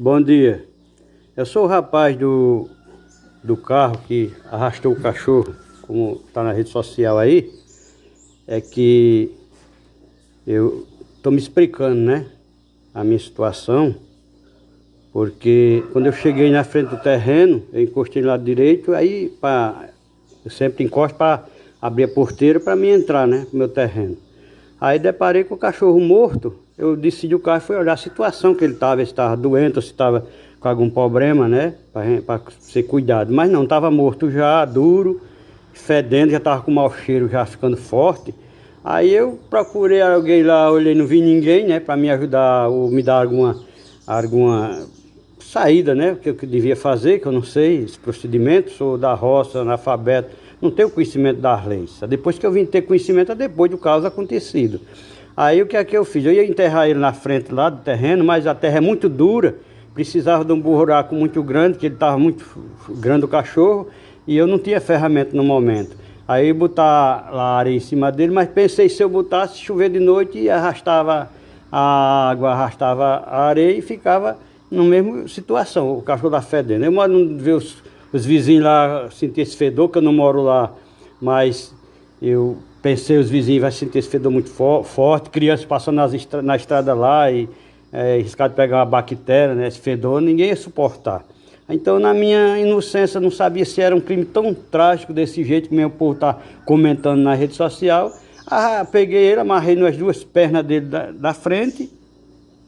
Bom dia. Eu sou o rapaz do, do carro que arrastou o cachorro, como está na rede social aí. É que eu estou me explicando, né? A minha situação. Porque quando eu cheguei na frente do terreno, eu encostei no lado direito, aí pra, eu sempre encosto para abrir a porteira para mim entrar, né? Meu terreno. Aí deparei com o cachorro morto eu decidi o carro foi olhar a situação que ele estava, se estava doente ou se estava com algum problema, né? Para ser cuidado. Mas não, estava morto já, duro, fedendo, já estava com mau cheiro, já ficando forte. Aí eu procurei alguém lá, olhei, não vi ninguém, né? Para me ajudar ou me dar alguma, alguma saída, né? O que eu devia fazer, que eu não sei, esse procedimento, sou da roça, analfabeto, não tenho conhecimento das leis. Depois que eu vim ter conhecimento, é depois do caso acontecido. Aí o que é que eu fiz? Eu ia enterrar ele na frente lá do terreno, mas a terra é muito dura, precisava de um buraco muito grande, que ele estava muito grande o cachorro, e eu não tinha ferramenta no momento. Aí botar lá a areia em cima dele, mas pensei se eu botasse chover de noite e arrastava a água, arrastava a areia e ficava na mesma situação, o cachorro da fedendo. Eu moro não ver os, os vizinhos lá sentir esse fedor, que eu não moro lá, mas eu Pensei, os vizinhos vão sentir esse fedor muito for, forte, crianças passando nas estra, na estrada lá e é, riscado de pegar uma bactéria, né, esse fedor, ninguém ia suportar. Então, na minha inocência, não sabia se era um crime tão trágico desse jeito que meu povo está comentando na rede social. Ah, peguei ele, amarrei nas duas pernas dele da, da frente,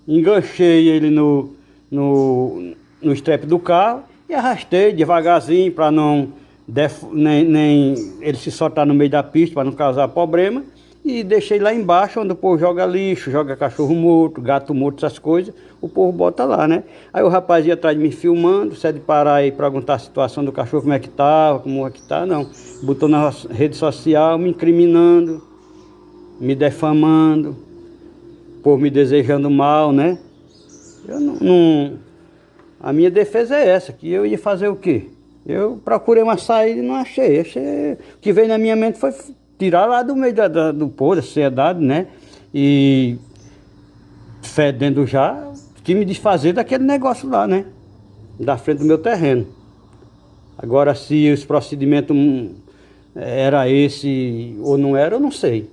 enganchei ele no, no, no do carro e arrastei devagarzinho para não def, nem, nem ele se soltar no meio da pista para não causar problema. E deixei lá embaixo, onde o povo joga lixo, joga cachorro morto, gato morto, essas coisas, o povo bota lá, né? Aí o rapaz ia atrás de mim filmando, se é de parar e perguntar a situação do cachorro, como é que tá, como é que tá, não. Botou na rede social me incriminando, me defamando, por me desejando mal, né? Eu não, não, A minha defesa é essa, que eu ia fazer o quê? Eu procurei uma saída e não achei. achei. O que veio na minha mente foi tirar lá do meio da, da, do povo, da sociedade, né? E fedendo já, que me desfazer daquele negócio lá, né? Da frente do meu terreno. Agora, se os procedimentos hum, era esse ou não era, eu não sei.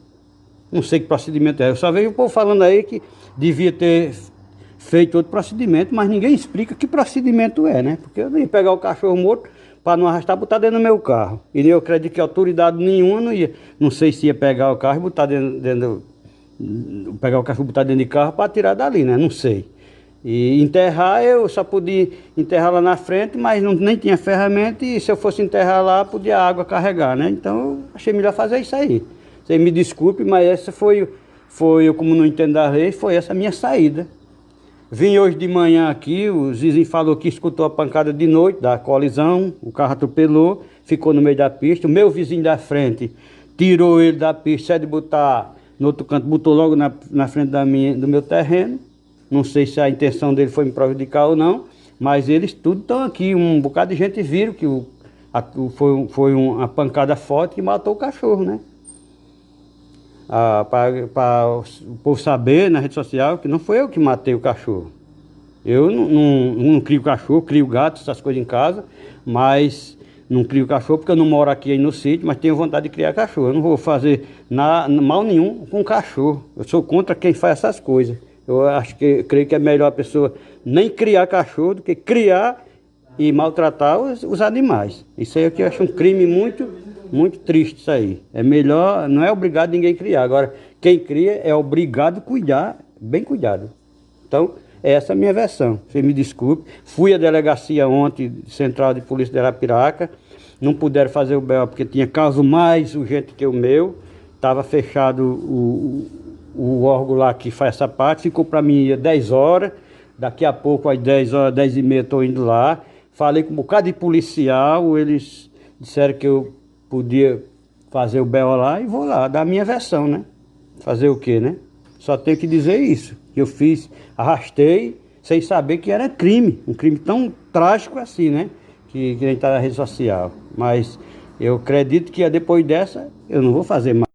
Não sei que procedimento é. Eu só vejo o povo falando aí que devia ter feito outro procedimento, mas ninguém explica que procedimento é, né? Porque eu nem pegar o cachorro morto, para não arrastar, botar dentro do meu carro. E eu acredito que autoridade nenhuma não ia. Não sei se ia pegar o carro e botar dentro, dentro pegar o cachorro e botar dentro de carro para tirar dali, né? Não sei. E enterrar, eu só podia enterrar lá na frente, mas não, nem tinha ferramenta e se eu fosse enterrar lá, podia a água carregar, né? Então, eu achei melhor fazer isso aí. Você me desculpe, mas essa foi, foi eu como não entendo a lei, foi essa minha saída. Vim hoje de manhã aqui, o Zizinho falou que escutou a pancada de noite da colisão, o carro atropelou, ficou no meio da pista. O meu vizinho da frente tirou ele da pista, é de botar no outro canto, botou logo na, na frente da minha, do meu terreno. Não sei se a intenção dele foi me prejudicar ou não, mas eles tudo estão aqui. Um bocado de gente viram que o, a, foi, foi uma pancada forte que matou o cachorro, né? Para o povo saber na rede social que não foi eu que matei o cachorro. Eu não, não, não crio cachorro, crio gato, essas coisas em casa, mas não crio cachorro porque eu não moro aqui no sítio, mas tenho vontade de criar cachorro. Eu não vou fazer na, mal nenhum com cachorro. Eu sou contra quem faz essas coisas. Eu acho que creio que é melhor a pessoa nem criar cachorro do que criar e maltratar os, os animais. Isso aí é que eu acho um crime muito muito triste isso aí. É melhor, não é obrigado ninguém criar. Agora, quem cria é obrigado a cuidar, bem cuidado. Então, essa é a minha versão. Você me desculpe. Fui à delegacia ontem, Central de Polícia de Arapiraca. Não puderam fazer o BO porque tinha caso mais urgente que o meu. Estava fechado o, o, o, órgão lá que faz essa parte. Ficou para mim 10 horas. Daqui a pouco, às 10 horas, 10 e meia, estou indo lá. Falei com um bocado de policial. Eles disseram que eu podia fazer o BO lá e vou lá, dar a minha versão, né? Fazer o quê, né? Só tenho que dizer isso, que eu fiz, arrastei, sem saber que era crime, um crime tão trágico assim, né? Que, que a gente está na rede social. Mas eu acredito que depois dessa, eu não vou fazer mais.